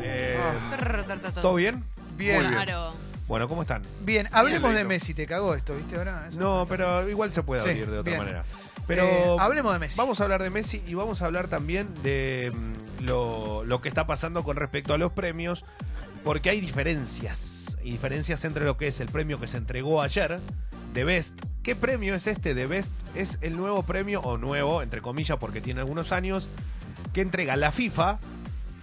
Eh, Ah. ¿Todo bien? Bien. Muy bien. Claro. Bueno, ¿cómo están? Bien, hablemos de. Messi, te cagó esto, ¿viste ahora? Eso- No, pero igual se puede Sí, abrir de otra bien. manera. Pero Eh, hablemos de Messi. vamos a hablar de Messi y vamos a hablar también de mm, lo, lo que está pasando con respecto a los premios, porque hay diferencias. Y diferencias entre lo que es el premio que se entregó ayer, de Best. ¿Qué premio es este de Best? Es el nuevo premio, o nuevo, entre comillas, porque tiene algunos años, que entrega la FIFA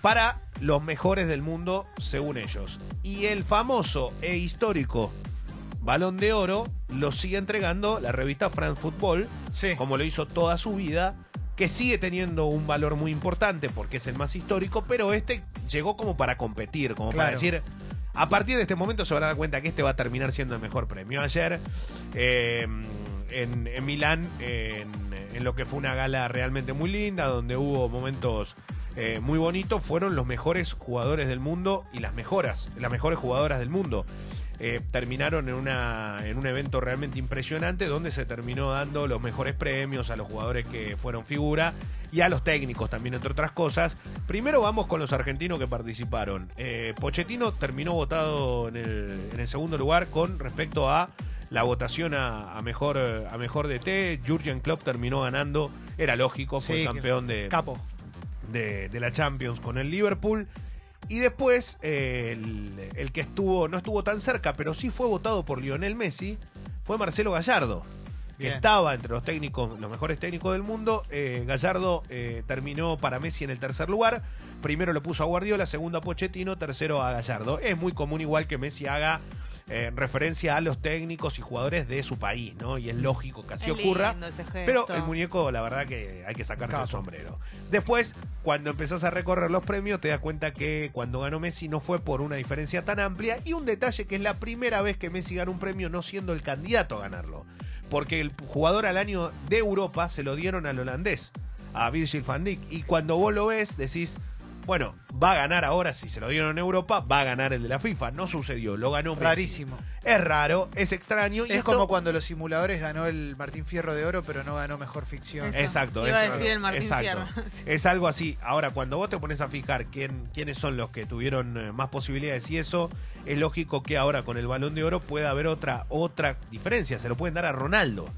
para los mejores del mundo, según ellos. Y el famoso e histórico Balón de Oro lo sigue entregando la revista France Football, Sí. como lo hizo toda su vida, que sigue teniendo un valor muy importante porque es el más histórico, pero este llegó como para competir, como para decir, a partir de este momento se van a dar cuenta que este va a terminar siendo el mejor premio. Ayer, eh, en, en Milán, en, en lo que fue una gala realmente muy linda, donde hubo momentos eh, muy bonitos, fueron los mejores jugadores del mundo y las mejoras, las mejores jugadoras del mundo. Eh, terminaron en, una, en un evento realmente impresionante donde se terminó dando los mejores premios a los jugadores que fueron figura y a los técnicos también, entre otras cosas. Primero vamos con los argentinos que participaron. Eh, Pochettino terminó votado en el, en el segundo lugar con respecto a la votación a, a mejor a mejor DT. Jurgen Klopp terminó ganando, era lógico, fue Sí, campeón de, Capo. De, de la Champions con el Liverpool. Y después, eh, el, el que estuvo, no estuvo tan cerca, pero sí fue votado por Lionel Messi, fue Marcelo Gallardo, que Bien. estaba entre los técnicos, los mejores técnicos del mundo. Eh, Gallardo eh, terminó para Messi en el tercer lugar. Primero lo puso a Guardiola, segundo a Pochettino, tercero a Gallardo. Es muy común igual que Messi haga eh, referencia a los técnicos y jugadores de su país, ¿no? Y es lógico que así Es ocurra. lindo ese gesto. Pero el muñeco, la verdad que hay que sacarse el sombrero. Después, cuando empezás a recorrer los premios, te das cuenta que cuando ganó Messi no fue por una diferencia tan amplia. Y un detalle que es la primera vez que Messi gana un premio no siendo el candidato a ganarlo. Porque el jugador al año de Europa se lo dieron al holandés, a Virgil van Dijk. Y cuando vos lo ves, decís, bueno, va a ganar ahora, si se lo dieron en Europa, va a ganar el de la FIFA. No sucedió, lo ganó Messi. Rarísimo. Es raro, es extraño. y Es esto- como cuando los simuladores ganó el Martín Fierro de Oro, pero no ganó mejor ficción. Eso. Exacto, Iba a es, decir el Martín exacto. Fierro. Es algo así. Ahora, cuando vos te pones a fijar quién, quiénes son los que tuvieron eh, más posibilidades y eso, es lógico que ahora con el balón de oro pueda haber otra, otra diferencia. Se lo pueden dar a Ronaldo.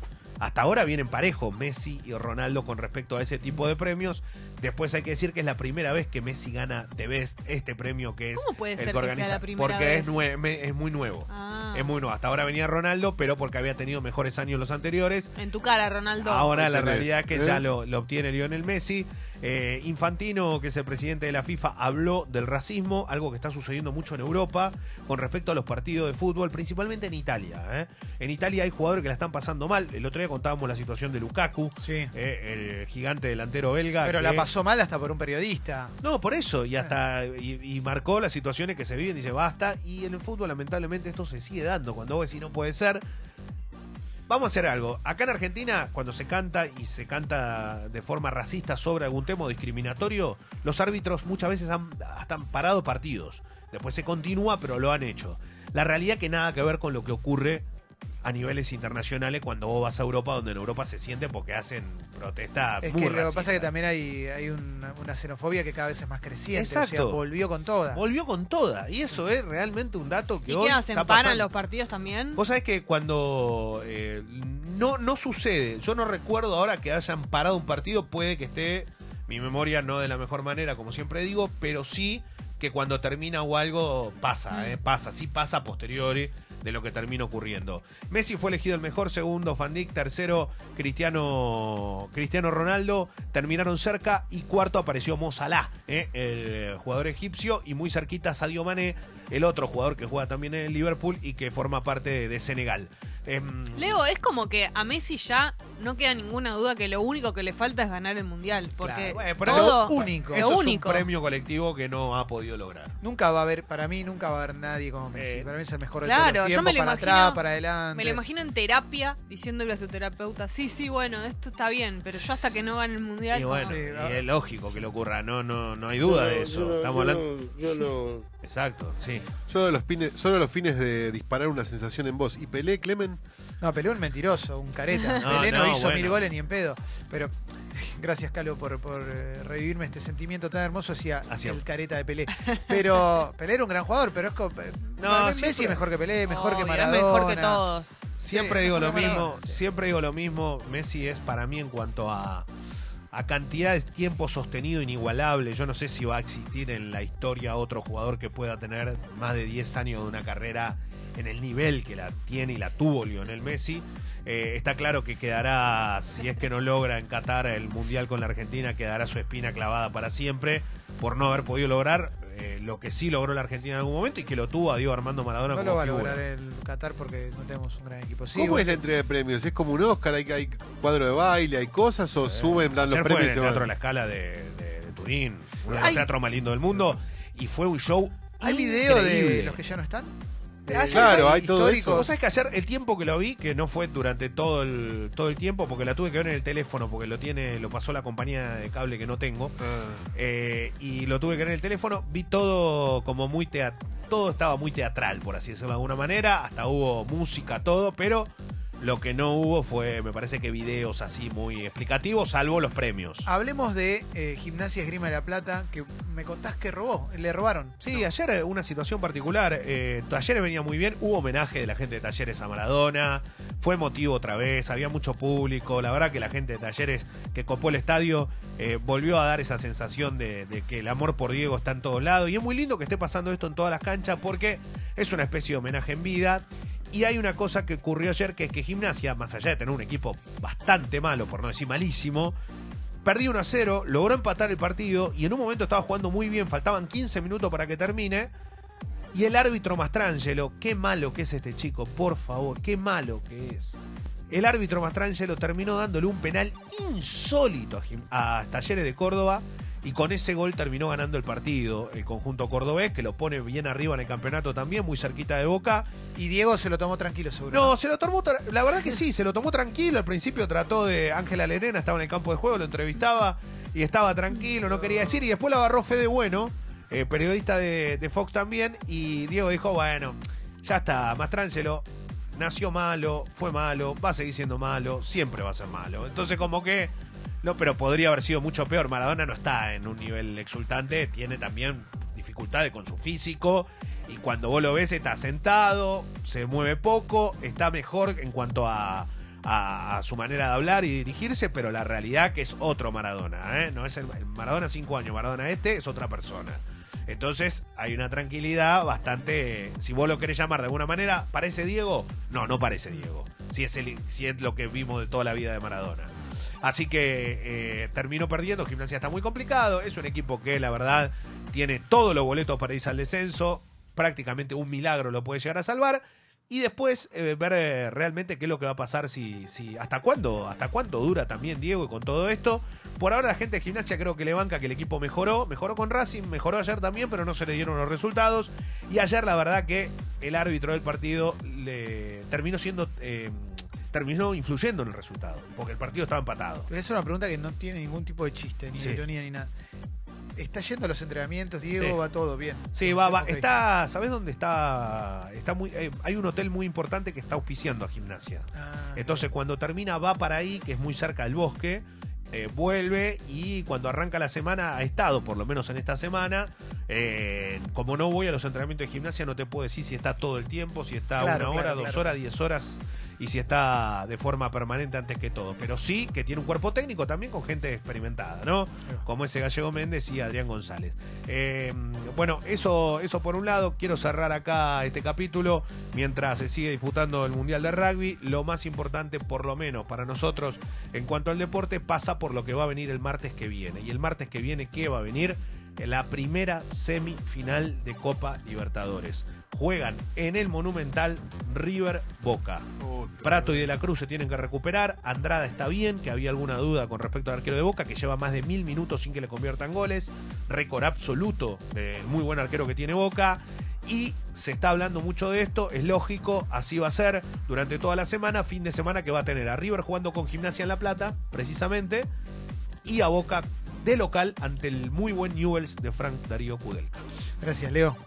Hasta ahora vienen parejos Messi y Ronaldo con respecto a ese tipo de premios. Después hay que decir que es la primera vez que Messi gana The Best, este premio que es ¿Cómo puede el ser que sea organiza. la primera porque Es, vez? me- es muy nuevo. Ah. Es muy nuevo. Hasta ahora venía Ronaldo, pero porque había tenido mejores años los anteriores. En tu cara, Ronaldo. Ahora la tenés, realidad es que ¿eh? ya lo, lo obtiene Lionel Messi. Eh, Infantino, que es el presidente de la FIFA, habló del racismo, algo que está sucediendo mucho en Europa con respecto a los partidos de fútbol, principalmente en Italia. ¿eh? En Italia hay jugadores que la están pasando mal. El otro día contábamos la situación de Lukaku, Sí. eh, el gigante delantero belga. Pero que- la pasó mal hasta por un periodista. no, por eso, y hasta y, y marcó las situaciones que se viven, dice basta, y en el fútbol lamentablemente esto se sigue dando, cuando vos decís no puede ser. Vamos a hacer algo. Acá en Argentina, cuando se canta y se canta de forma racista sobre algún tema discriminatorio, los árbitros muchas veces han, hasta han parado partidos. Después se continúa, pero lo han hecho. La realidad que nada que ver con lo que ocurre a niveles internacionales cuando vos vas a Europa, donde en Europa se siente porque hacen protesta Es muy que lo que racista. pasa es que también hay, hay una, una xenofobia que cada vez es más creciente. O sea, Exacto. volvió con toda. Volvió con toda. Y eso es realmente un dato que ¿Y hoy qué hacen? está ¿Paran los partidos también? Vos sabés que cuando eh, no, no sucede, yo no recuerdo ahora que hayan parado un partido, puede que esté, mi memoria no de la mejor manera, como siempre digo, pero sí que cuando termina o algo pasa, Mm. eh, pasa, sí pasa a posteriori de lo que termina ocurriendo. Messi fue elegido el mejor, segundo Van Dijk, tercero Cristiano, Cristiano Ronaldo, terminaron cerca y cuarto apareció Mo Salah, eh, el jugador egipcio, y muy cerquita Sadio Mané, el otro jugador que juega también en Liverpool y que forma parte de Senegal. Em, Leo, es como que a Messi ya no queda ninguna duda que lo único que le falta es ganar el mundial. Porque Claro, bueno, pero todo. lo único. eso lo es un premio colectivo que no ha podido lograr. Nunca va a haber, para mí, nunca va a haber nadie como Messi. Eh, para mí es el mejor de claro, todos los yo tiempos, me lo para imagino- atrás, para adelante. Me lo imagino en terapia diciéndole a su terapeuta, sí, sí, bueno, esto está bien, pero yo hasta que no gane el mundial. Y no". bueno, Sí, y es lógico que lo ocurra, no, no, no hay duda de eso. Yo no- Estamos yo hablando. yo no. Exacto, sí. Solo los, fines, solo los fines de disparar una sensación en voz. ¿Y Pelé, Clemen? No, Pelé un mentiroso, un careta. No, Pelé no, no, hizo bueno. mil goles ni en pedo. Pero gracias Calo por, por eh, revivirme este sentimiento tan hermoso hacia Hacia- el careta de Pelé. Pero Pelé era un gran jugador, pero es como, No, para mí Messi siempre- es mejor que Pelé, mejor que es Maradona. mejor que todos. Siempre Sí, digo lo mismo, Maradona, sí. siempre digo lo mismo. Messi es para mí en cuanto a, a cantidad de tiempo sostenido inigualable. Yo no sé si va a existir en la historia otro jugador que pueda tener más de 10 años de una carrera en el nivel que la tiene y la tuvo Lionel Messi. Eh, está claro que quedará, si es que no logra en Qatar el Mundial con la Argentina, quedará su espina clavada para siempre por no haber podido lograr eh, lo que sí logró la Argentina en algún momento y que lo tuvo a Diego Armando Maradona No como lo va a lograr el Qatar porque no tenemos un gran equipo. Sí, ¿Cómo bueno, es la entrega de premios? ¿Es como un Oscar? ¿Hay, hay cuadro de baile? ¿Hay cosas? ¿O suben, los Ayer fue premios en el se Teatro van? La Escala de, de- de Turín, uno de los teatros más lindos del mundo, y fue un show ¿Hay video increíble. de los que ya no están? Ah, claro, hay todo históricos. Vos sabés que ayer el tiempo que lo vi, que no fue durante todo el, todo el tiempo, porque la tuve que ver en el teléfono, porque lo tiene, lo pasó la compañía de cable que no tengo, Ah. eh, y lo tuve que ver en el teléfono, vi todo como muy teatral, todo estaba muy teatral, por así decirlo de alguna manera, hasta hubo música, todo, pero lo que no hubo fue, me parece que videos así muy explicativos, salvo los premios. Hablemos de eh, Gimnasia Esgrima de la Plata, que me contás que robó, le robaron. Sí, ayer eh, una situación particular. Eh, Talleres venía muy bien, hubo homenaje de la gente de Talleres a Maradona, fue motivo otra vez, había mucho público. La verdad que la gente de Talleres que copó el estadio eh, volvió a dar esa sensación de, de que el amor por Diego está en todos lados. Y es muy lindo que esté pasando esto en todas las canchas porque es una especie de homenaje en vida. Y hay una cosa que ocurrió ayer que es que Gimnasia, más allá de tener un equipo bastante malo, por no decir malísimo, Perdió 1 a 0, logró empatar el partido y en un momento estaba jugando muy bien, faltaban 15 minutos para que termine. Y el árbitro Mastrangelo, qué malo que es este chico, por favor, qué malo que es. El árbitro Mastrangelo terminó dándole un penal insólito a, a Talleres de Córdoba y con ese gol terminó ganando el partido el conjunto cordobés, que lo pone bien arriba en el campeonato también, muy cerquita de Boca. Y Diego se lo tomó tranquilo, seguro. No, se lo tomó, la verdad que sí, se lo tomó tranquilo. Al principio trató de Ángela Lerena, estaba en el campo de juego, lo entrevistaba y estaba tranquilo, no quería decir. Y después lo agarró Fede Bueno, eh, periodista de, de Fox también. Y Diego dijo: Bueno, ya está, Mastrangelo nació malo, fue malo, va a seguir siendo malo, siempre va a ser malo. Entonces, como que. No, pero podría haber sido mucho peor. Maradona no está en un nivel exultante, tiene también dificultades con su físico. Y cuando vos lo ves, está sentado, se mueve poco, está mejor en cuanto a, a- su manera de hablar y dirigirse, pero la realidad que es otro Maradona. ¿eh? No es el, el Maradona 5 años, Maradona este es otra persona. Entonces hay una tranquilidad bastante. Si vos lo querés llamar de alguna manera, ¿parece Diego? No, no parece Diego. Si es, el, si es lo que vimos de toda la vida de Maradona. Así que eh, terminó perdiendo. Gimnasia está muy complicado. Es un equipo que, la verdad, tiene todos los boletos para irse al descenso. Prácticamente un milagro lo puede llegar a salvar. Y después eh, ver eh, realmente qué es lo que va a pasar si, si hasta cuándo, hasta cuánto dura también Diego con todo esto. Por ahora la gente de gimnasia creo que le banca que el equipo mejoró, mejoró con Racing, mejoró ayer también, pero no se le dieron los resultados. Y ayer la verdad que el árbitro del partido le terminó siendo eh, terminó influyendo en el resultado, porque el partido estaba empatado. Hacer una pregunta que no tiene ningún tipo de chiste, ni Sí. de ironía, ni nada. Está yendo a los entrenamientos, Diego, Sí. va todo bien. Sí, va, va. Está, ¿sabes dónde está? Está muy, eh, hay un hotel muy importante que está auspiciando a gimnasia. Ah, Entonces cuando termina va para ahí, que es muy cerca del bosque, eh, vuelve y cuando arranca la semana ha estado, por lo menos en esta semana. eh, como no voy a los entrenamientos de gimnasia, no te puedo decir si está todo el tiempo, si está Claro, una hora, claro, dos claro. horas, diez horas y si está de forma permanente antes que todo. Pero sí que tiene un cuerpo técnico también con gente experimentada, ¿no? Como ese Gallego Méndez y Adrián González. Eh, bueno, eso, eso por un lado. Quiero cerrar acá este capítulo mientras se sigue disputando el Mundial de Rugby. Lo más importante, por lo menos para nosotros, en cuanto al deporte, pasa por lo que va a venir el martes que viene. Y el martes que viene, ¿qué va a venir? La primera semifinal de Copa Libertadores. Juegan en el Monumental River Boca. Prato y De la Cruz se tienen que recuperar. Andrada está bien, que había alguna duda con respecto al arquero de Boca, que lleva más de mil minutos sin que le conviertan goles. Récord absoluto del muy buen arquero que tiene Boca. Y se está hablando mucho de esto, es lógico, así va a ser durante toda la semana, fin de semana que va a tener a River jugando con Gimnasia en La Plata, precisamente, y a Boca de local ante el muy buen Newells de Frank Darío Kudelka. Gracias, Leo.